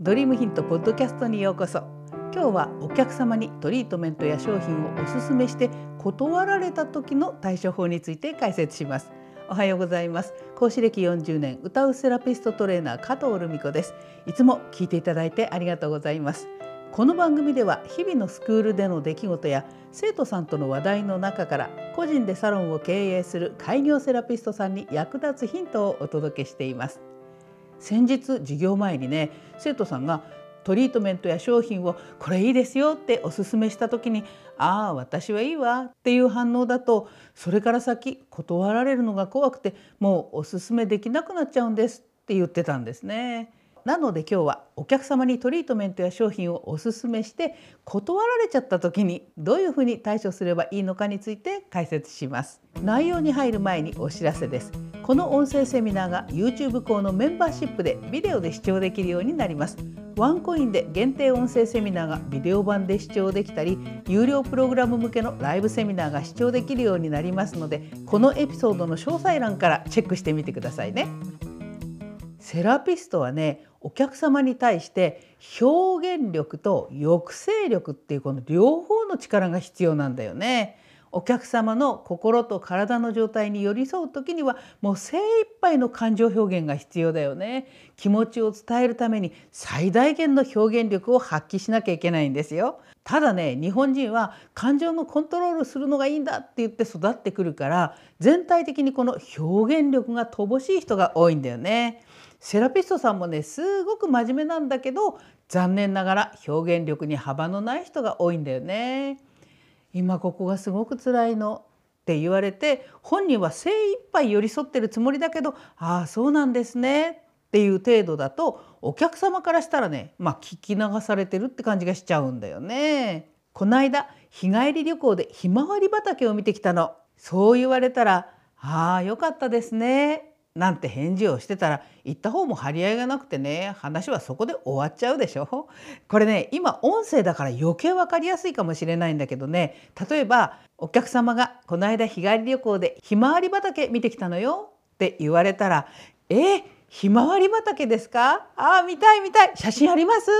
ドリームヒントポッドキャストにようこそ。今日はお客様にトリートメントや商品をおすすめして断られた時の対処法について解説します。おはようございます。講師歴40年歌うセラピストトレーナー加藤留美子です。いつも聞いていただいてありがとうございます。この番組では日々のスクールでの出来事や生徒さんとの話題の中から個人でサロンを経営する開業セラピストさんに役立つヒントをお届けしています。先日授業前にね生徒さんがトリートメントや商品をこれいいですよっておすすめした時に「ああ私はいいわ」っていう反応だとそれから先断られるのが怖くてもうおすすめできなくなっちゃうんですって言ってたんですね。なので今日はお客様にトリートメントや商品をおすすめして断られちゃった時にどういうふうに対処すればいいのかについて解説します。内容に入る前にお知らせです。この音声セミナーが YouTube 校のメンバーシップでビデオで視聴できるようになります。ワンコインで限定音声セミナーがビデオ版で視聴できたり有料プログラム向けのライブセミナーが視聴できるようになりますのでこのエピソードの詳細欄からチェックしてみてくださいね。セラピストはねお客様に対して表現力と抑制力っていうこの両方の力が必要なんだよね。お客様の心と体の状態に寄り添う時にはもう精一杯の感情表現が必要だよね。気持ちを伝えるために最大限の表現力を発揮しなきゃいけないんですよ。ただね日本人は感情のコントロールするのがいいんだって言って育ってくるから全体的にこの表現力が乏しい人が多いんだよね。セラピストさんもねすごく真面目なんだけど残念ながら表現力に幅のない人が多いんだよね。今ここがすごく辛いのって言われて本人は精一杯寄り添ってるつもりだけど「ああそうなんですね」っていう程度だとお客様からしたらねまあ聞き流されてるって感じがしちゃうんだよね。この間日帰り旅行でひまわり畑を見てきたの。そう言われたら「ああよかったですね」なんて返事をしてたら言った方も張り合いがなくてね話はそこで終わっちゃうでしょ。これね今音声だから余計分かりやすいかもしれないんだけどね。例えばお客様がこの間日帰り旅行でひまわり畑見てきたのよ。って言われたら「えひまわり畑ですか？あ見たい見たい。写真あります?」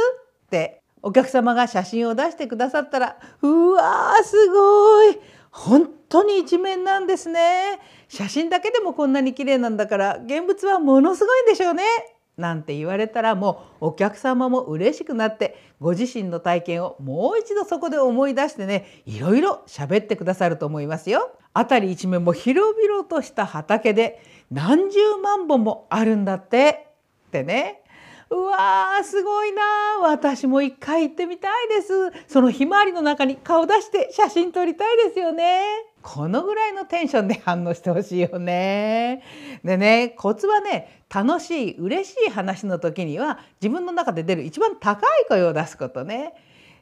ってお客様が写真を出してくださったら「うわーすごい。本当に一面なんですね。写真だけでもこんなに綺麗なんだから現物はものすごいんでしょうね。なんて言われたらもうお客様も嬉しくなってご自身の体験をもう一度そこで思い出してねいろいろ喋ってくださると思いますよ。辺り一面も広々とした畑で何十万本もあるんだって。ってね。うわーすごいな私も一回行ってみたいです。そのひまわりの中に顔出して写真撮りたいですよね。このぐらいのテンションで反応してほしいよねでねコツはね楽しい嬉しい話の時には自分の中で出る一番高い声を出すことね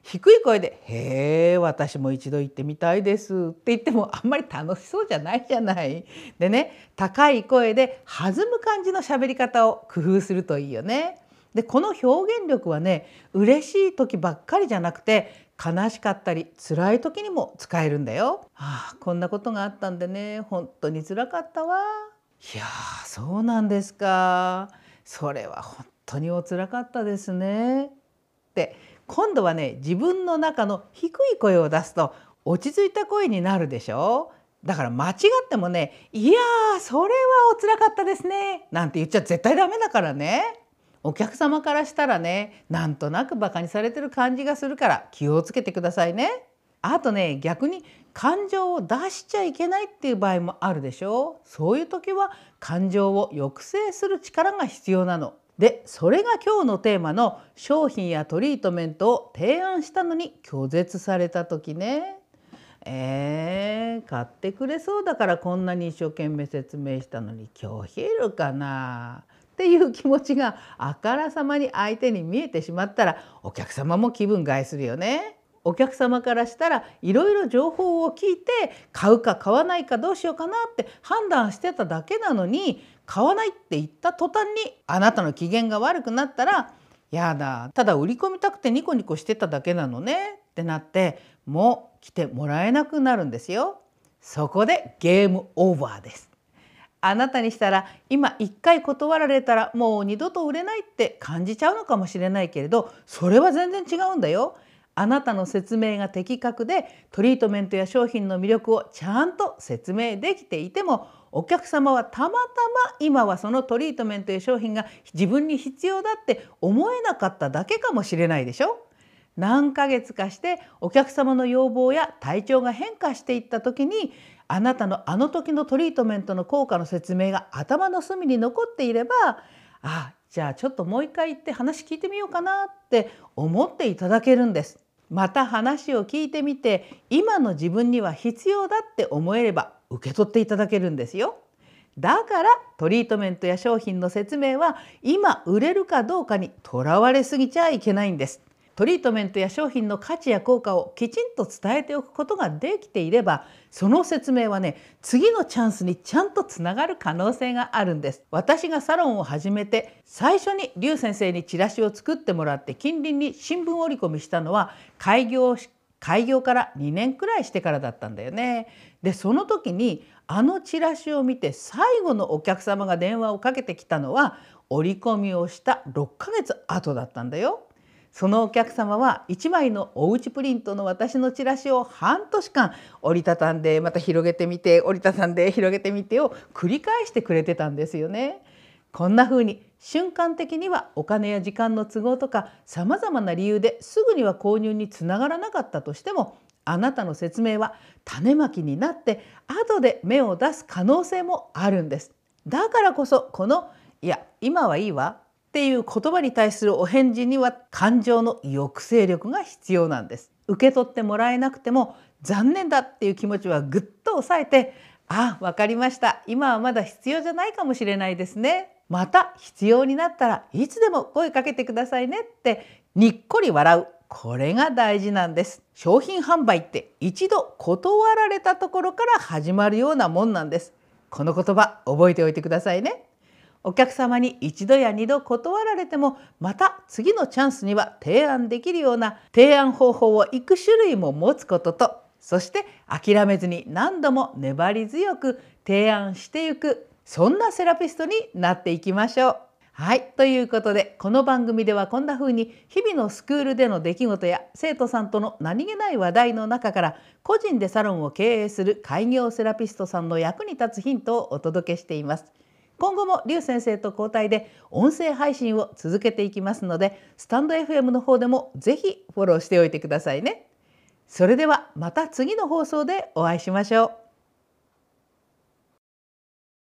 低い声で「へえ私も一度行ってみたいです」って言ってもあんまり楽しそうじゃないじゃない。でね高い声で弾む感じの喋り方を工夫するといいよね。でこの表現力はね嬉しい時ばっかりじゃなくて悲しかったり辛い時にも使えるんだよ。はあこんなことがあったんでね本当に辛かったわ。いやそうなんですか。それは本当にお辛かったですね。って今度はね自分の中の低い声を出すと落ち着いた声になるでしょだから間違ってもね「いやそれはお辛かったですね」なんて言っちゃ絶対ダメだからね。お客様からしたらねなんとなくバカにされてる感じがするから気をつけてくださいね。あとね逆に感情を出しちゃいけないっていう場合もあるでしょう。そういう時は感情を抑制する力が必要なの。でそれが今日のテーマの商品やトリートメントを提案したのに拒絶された時ね。えー、買ってくれそうだからこんなに一生懸命説明したのに拒否るかなっていう気持ちがあからさまに相手に見えてしまったらお客様も気分害するよね。お客様からしたらいろいろ情報を聞いて買うか買わないかどうしようかなって判断してただけなのに買わないって言った途端にあなたの機嫌が悪くなったらやだただ売り込みたくてニコニコしてただけなのねってなってもう来てもらえなくなるんですよ。そこでゲームオーバーです。あなたにしたら今一回断られたらもう二度と売れないって感じちゃうのかもしれないけれどそれは全然違うんだよ。あなたの説明が的確でトリートメントや商品の魅力をちゃんと説明できていてもお客様はたまたま今はそのトリートメントや商品が自分に必要だって思えなかっただけかもしれないでしょ何ヶ月かしてお客様の要望や体調が変化していった時にあなたのあの時のトリートメントの効果の説明が頭の隅に残っていればあじゃあちょっともう一回言って話聞いてみようかなって思っていただけるんです。また話を聞いてみて今の自分には必要だって思えれば受け取っていただけるんですよ。だからトリートメントや商品の説明は今売れるかどうかにとらわれすぎちゃいけないんです。トリートメントや商品の価値や効果をきちんと伝えておくことができていればその説明はね次のチャンスにちゃんとつながる可能性があるんです私がサロンを始めて最初に劉先生にチラシを作ってもらって近隣に新聞折り込みしたのは開業開業から2年くらいしてからだったんだよね。でその時にあのチラシを見て最後のお客様が電話をかけてきたのは折り込みをした6ヶ月後だったんだよ。そのお客様は1枚のおうちプリントの私のチラシを半年間折りたたんでまた広げてみて折りたたんで広げてみてを繰り返してくれてたんですよね。こんな風に瞬間的にはお金や時間の都合とかさまざまな理由ですぐには購入につながらなかったとしてもあなたの説明は種まきになって後で芽を出す可能性もあるんです。だからこそこの「いや今はいいわっていう言葉に対するお返事には感情の抑制力が必要なんです。受け取ってもらえなくても残念だっていう気持ちはぐっと抑えてあわかりました。今はまだ必要じゃないかもしれないですね。また必要になったらいつでも声かけてくださいねってにっこり笑う。これが大事なんです。商品販売って一度断られたところから始まるようなもんなんです。この言葉覚えておいてくださいね。お客様に一度や二度断られてもまた次のチャンスには提案できるような提案方法をいく種類も持つこととそして諦めずに何度も粘り強く提案していくそんなセラピストになっていきましょう。はいということでこの番組ではこんな風に日々のスクールでの出来事や生徒さんとの何気ない話題の中から個人でサロンを経営する開業セラピストさんの役に立つヒントをお届けしています。今後も劉先生と交代で音声配信を続けていきますのでスタンド FM の方でもぜひフォローしておいてくださいね。それではまた次の放送でお会いしましょう。